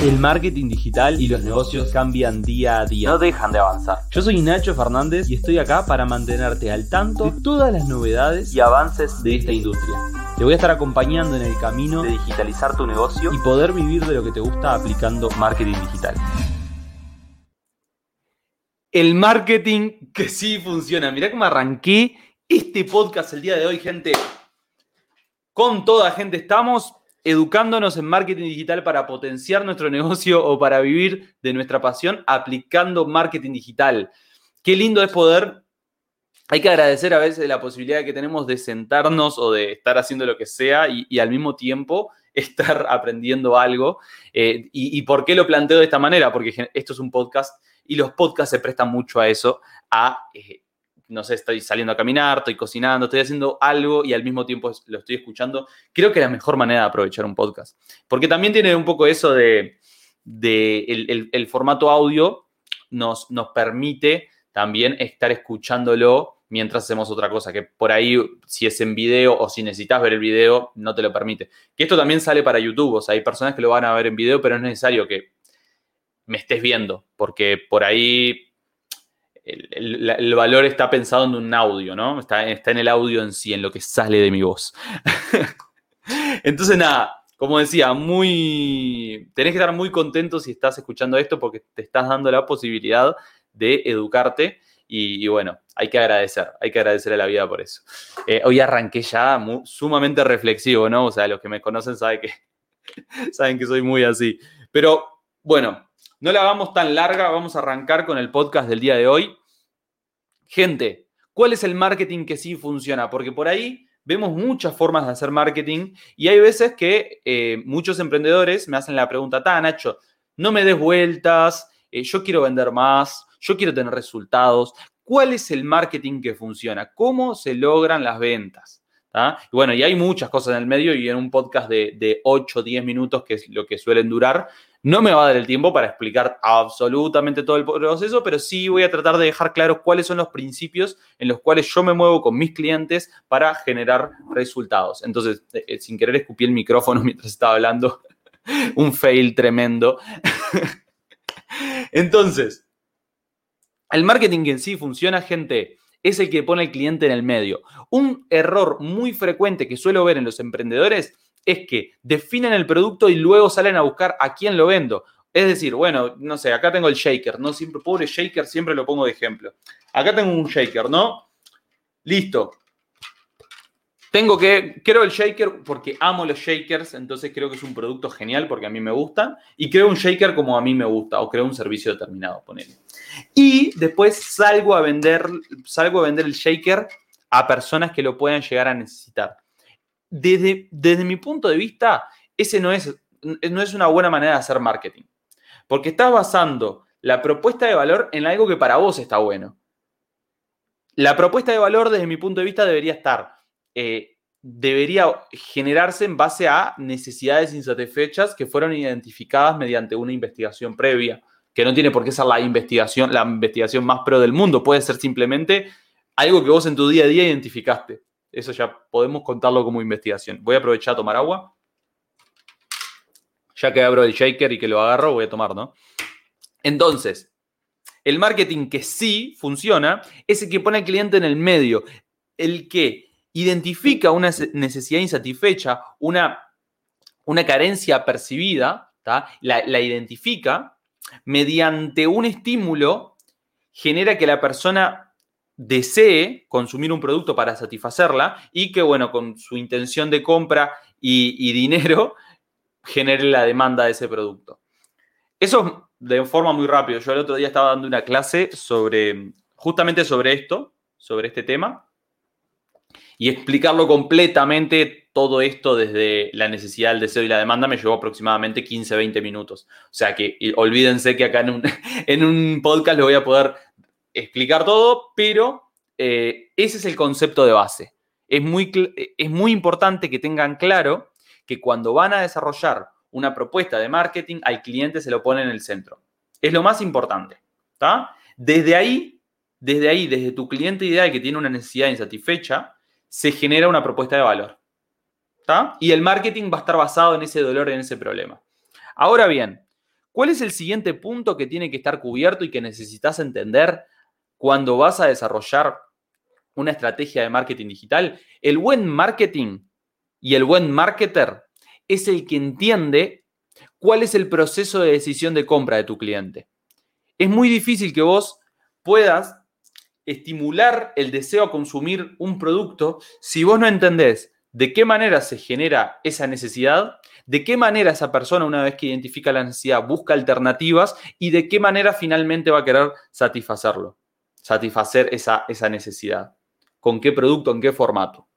El marketing digital y los negocios cambian día a día. No dejan de avanzar. Yo soy Nacho Fernández y estoy acá para mantenerte al tanto de todas las novedades Y avances de esta industria. Te voy a estar acompañando en el camino de digitalizar tu negocio y poder vivir de lo que te gusta aplicando marketing digital. El marketing que sí funciona. Mirá cómo arranqué este podcast el día de hoy, gente. Con toda gente estamos educándonos en marketing digital para potenciar nuestro negocio o para vivir de nuestra pasión aplicando marketing digital. Qué lindo es poder hay que agradecer a veces la posibilidad que tenemos de sentarnos o de estar haciendo lo que sea y, al mismo tiempo estar aprendiendo algo. Eh, y, y, por qué lo planteo de esta manera? Porque esto es un podcast y los podcasts se prestan mucho a eso, a, eh, no sé, estoy saliendo a caminar, estoy cocinando, estoy haciendo algo y al mismo tiempo lo estoy escuchando. Creo que es la mejor manera de aprovechar un podcast. Porque también tiene un poco eso de, el formato audio nos, nos permite también estar escuchándolo mientras hacemos otra cosa, que por ahí si es en video o si necesitas ver el video, no te lo permite. Que esto también sale para YouTube, o sea, hay personas que lo van a ver en video, pero es necesario que me estés viendo, porque por ahí el, valor está pensado en un audio, ¿no? Está, en el audio en sí, en lo que sale de mi voz. Entonces, nada, como decía, muy. Tenés que estar muy contento si estás escuchando esto porque te estás dando la posibilidad de educarte y, bueno, hay que agradecer, hay que agradecer a la vida por eso. Eh, hoy arranqué ya sumamente reflexivo, ¿no? O sea, los que me conocen saben que, saben que soy muy así. Pero bueno, no la hagamos tan larga, vamos a arrancar con el podcast del día de hoy. Gente, ¿cuál es el marketing que sí funciona? Porque por ahí vemos muchas formas de hacer marketing y hay veces que eh, muchos emprendedores me hacen la pregunta, ta, Nacho, no me des vueltas, eh, yo quiero vender más, yo quiero tener resultados. ¿Cuál es el marketing que funciona? ¿Cómo se logran las ventas? ¿Ah? Y bueno, y hay muchas cosas en el medio y en un podcast de, de 8 o 10 minutos, que es lo que suelen durar, no me va a dar el tiempo para explicar absolutamente todo el proceso, pero sí voy a tratar de dejar claro cuáles son los principios en los cuales yo me muevo con mis clientes para generar resultados. Entonces, eh, sin querer escupí el micrófono mientras estaba hablando, un fail tremendo. Entonces, el marketing en sí funciona, gente, es el que pone al cliente en el medio. Un error muy frecuente que suelo ver en los emprendedores es que definen el producto y luego salen a buscar a quién lo vendo. Es decir, bueno, no sé, acá tengo el shaker, ¿no? Siempre, pobre shaker, siempre lo pongo de ejemplo. Acá tengo un shaker, ¿no? Listo. Tengo que, creo el shaker porque amo los shakers, entonces creo que es un producto genial porque a mí me gusta. Y creo un shaker como a mí me gusta, o creo un servicio determinado, ponele. Y después salgo a vender, salgo a vender el shaker a personas que lo puedan llegar a necesitar. Desde, desde mi punto de vista, ese no es, no es una buena manera de hacer marketing. Porque estás basando la propuesta de valor en algo que para vos está bueno. La propuesta de valor, desde mi punto de vista, debería estar eh, debería generarse en base a necesidades insatisfechas que fueron identificadas mediante una investigación previa, que no tiene por qué ser la investigación, la investigación más pro del mundo, puede ser simplemente algo que vos en tu día a día identificaste. Eso ya podemos contarlo como investigación. Voy a aprovechar a tomar agua. Ya que abro el shaker y que lo agarro, voy a tomar, ¿no? Entonces, el marketing que sí funciona es el que pone al cliente en el medio, el que identifica una necesidad insatisfecha, una, una carencia percibida, la, la, identifica, mediante un estímulo genera que la persona desee consumir un producto para satisfacerla y que, bueno, con su intención de compra y, dinero, genere la demanda de ese producto. Eso de forma muy rápida. Yo el otro día estaba dando una clase sobre, justamente sobre esto, sobre este tema, y explicarlo completamente todo esto desde la necesidad, el deseo y la demanda me llevó aproximadamente 15, 20 minutos. O sea que olvídense que acá en un, podcast le voy a poder explicar todo, pero eh, ese es el concepto de base. Es muy, es muy importante que tengan claro que cuando van a desarrollar una propuesta de marketing, al cliente se lo pone en el centro. Es lo más importante. Desde ahí, desde ahí, desde tu cliente ideal que tiene una necesidad insatisfecha, se genera una propuesta de valor. ¿Está? Y el marketing va a estar basado en ese dolor, en ese problema. Ahora bien, ¿Cuál es el siguiente punto que tiene que estar cubierto y que necesitas entender cuando vas a desarrollar una estrategia de marketing digital? El buen marketing y el buen marketer es el que entiende cuál es el proceso de decisión de compra de tu cliente. Es muy difícil que vos puedas estimular el deseo a consumir un producto si vos no entendés de qué manera se genera esa necesidad, de qué manera esa persona, una vez que identifica la necesidad, busca alternativas y de qué manera finalmente va a querer satisfacerlo, satisfacer esa, esa necesidad. ¿Con qué producto, en qué formato?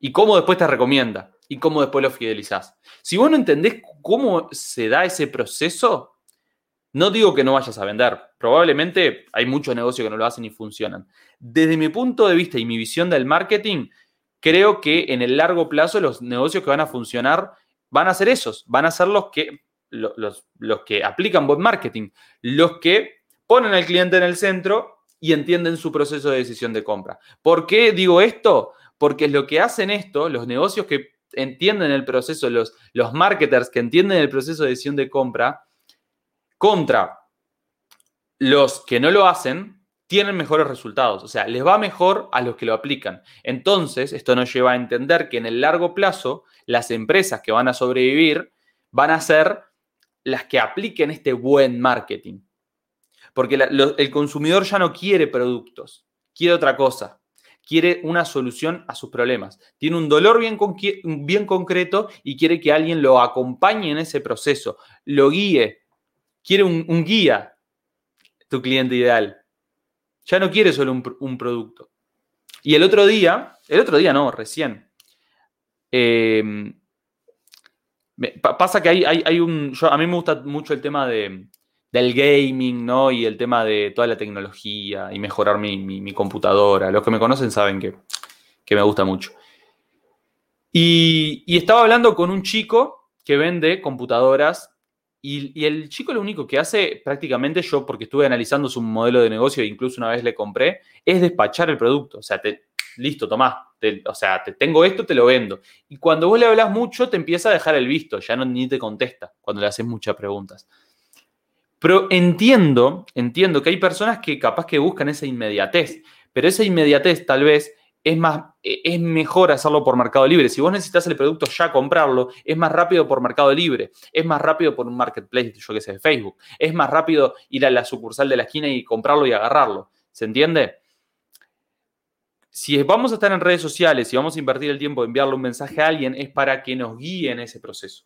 Y cómo después te recomienda y cómo después lo fidelizás. Si vos no entendés cómo se da ese proceso, no digo que no vayas a vender. Probablemente hay muchos negocios que no lo hacen y funcionan. Desde mi punto de vista y mi visión del marketing, creo que en el largo plazo los negocios que van a funcionar van a ser esos. Van a ser los que, los, que aplican buen marketing. Los que ponen al cliente en el centro y entienden su proceso de decisión de compra. ¿Por qué digo esto? Porque es lo que hacen esto, los negocios que entienden el proceso, los, los marketers que entienden el proceso de decisión de compra, contra los que no lo hacen, tienen mejores resultados. O sea, les va mejor a los que lo aplican. Entonces, esto nos lleva a entender que en el largo plazo, las empresas que van a sobrevivir van a ser las que apliquen este buen marketing. Porque el consumidor ya no quiere productos, quiere otra cosa. Quiere una solución a sus problemas. Tiene un dolor bien, bien concreto y quiere que alguien lo acompañe en ese proceso, lo guíe, quiere un, guía, tu cliente ideal. Ya no quiere solo un, producto. Y el otro día, el otro día no, recién. Em, pasa que hay, hay, un. a mí me gusta mucho el tema de, del gaming, ¿no? Y el tema de toda la tecnología y mejorar mi, computadora. Los que me conocen saben que, me gusta mucho. Y, estaba hablando con un chico que vende computadoras y, el chico lo único que hace, prácticamente yo, porque estuve analizando su modelo de negocio e incluso una vez le compré, es despachar el producto. O sea, te, listo, tomás. o sea, te tengo esto, te lo vendo. Y cuando vos le hablas mucho, te empieza a dejar el visto, ya no, ni te contesta cuando le haces muchas preguntas. Pero entiendo, entiendo que hay personas que capaz que buscan esa inmediatez, pero esa inmediatez tal vez es, más, e, es mejor hacerlo por Mercado Libre. Si vos necesitas el producto ya comprarlo, es más rápido por Mercado Libre, es más rápido por un marketplace, yo que sé, de Facebook, es más rápido ir a la sucursal de la esquina y comprarlo y agarrarlo. ¿Se entiende? Si vamos a estar en redes sociales y vamos a invertir el tiempo en enviarle un mensaje a alguien, es para que nos guíe en ese proceso.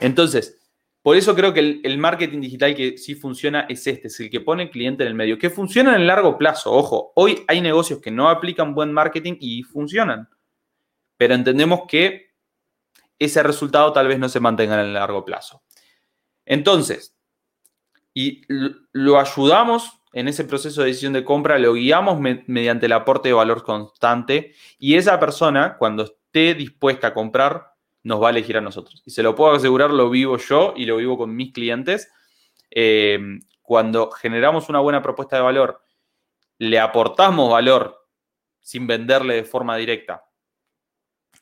Entonces, por eso creo que el, marketing digital que sí funciona es este, es el que pone el cliente en el medio, que funciona en el largo plazo. Ojo, hoy hay negocios que no aplican buen marketing y funcionan, pero entendemos que ese resultado tal vez no se mantenga en el largo plazo. Entonces, y lo ayudamos en ese proceso de decisión de compra, lo guiamos mediante el aporte de valor constante y esa persona, cuando esté dispuesta a comprar, nos va a elegir a nosotros. Y se lo puedo asegurar, lo vivo yo y lo vivo con mis clientes. Eh, cuando generamos una buena propuesta de valor, le aportamos valor sin venderle de forma directa,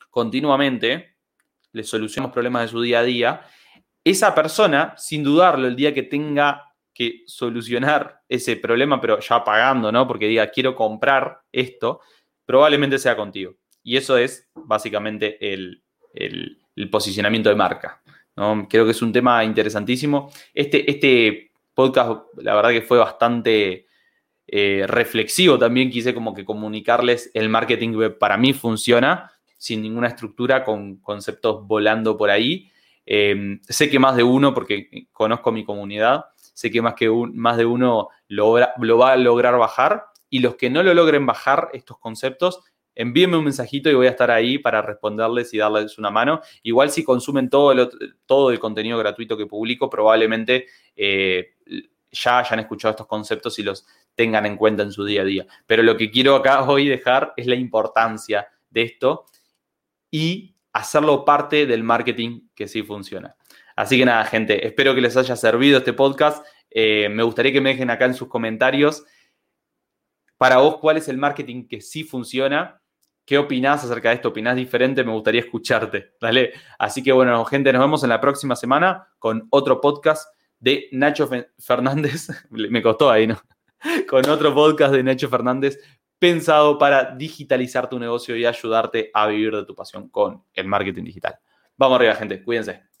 continuamente, le solucionamos problemas de su día a día, esa persona, sin dudarlo, el día que tenga que solucionar ese problema, pero ya pagando, ¿no? Porque diga, quiero comprar esto, probablemente sea contigo. Y eso es básicamente el, el, posicionamiento de marca. ¿no? Creo que es un tema interesantísimo. Este, este podcast, la verdad que fue bastante eh, reflexivo también. Quise como que comunicarles el marketing que para mí funciona sin ninguna estructura, con conceptos volando por ahí. Em, sé que más de uno, porque conozco mi comunidad, sé que más, que más de uno lo va a lograr bajar y los que no lo logren bajar estos conceptos, envíenme un mensajito y voy a estar ahí para responderles y darles una mano. Igual si consumen todo el, todo el contenido gratuito que publico, probablemente eh, ya hayan escuchado estos conceptos y los tengan en cuenta en su día a día. Pero lo que quiero acá hoy dejar es la importancia de esto y hacerlo parte del marketing que sí funciona. Así que nada, gente, espero que les haya servido este podcast. Eh, me gustaría que me dejen acá en sus comentarios para vos cuál es el marketing que sí funciona ¿Qué opinás acerca de esto? ¿Opinás diferente? Me gustaría escucharte. Dale. Así que bueno, gente, nos vemos en la próxima semana con otro podcast de Nacho Fernández. Me costó ahí, ¿no? Con otro podcast de Nacho Fernández pensado para digitalizar tu negocio y ayudarte a vivir de tu pasión con el marketing digital. Vamos arriba, gente. Cuídense.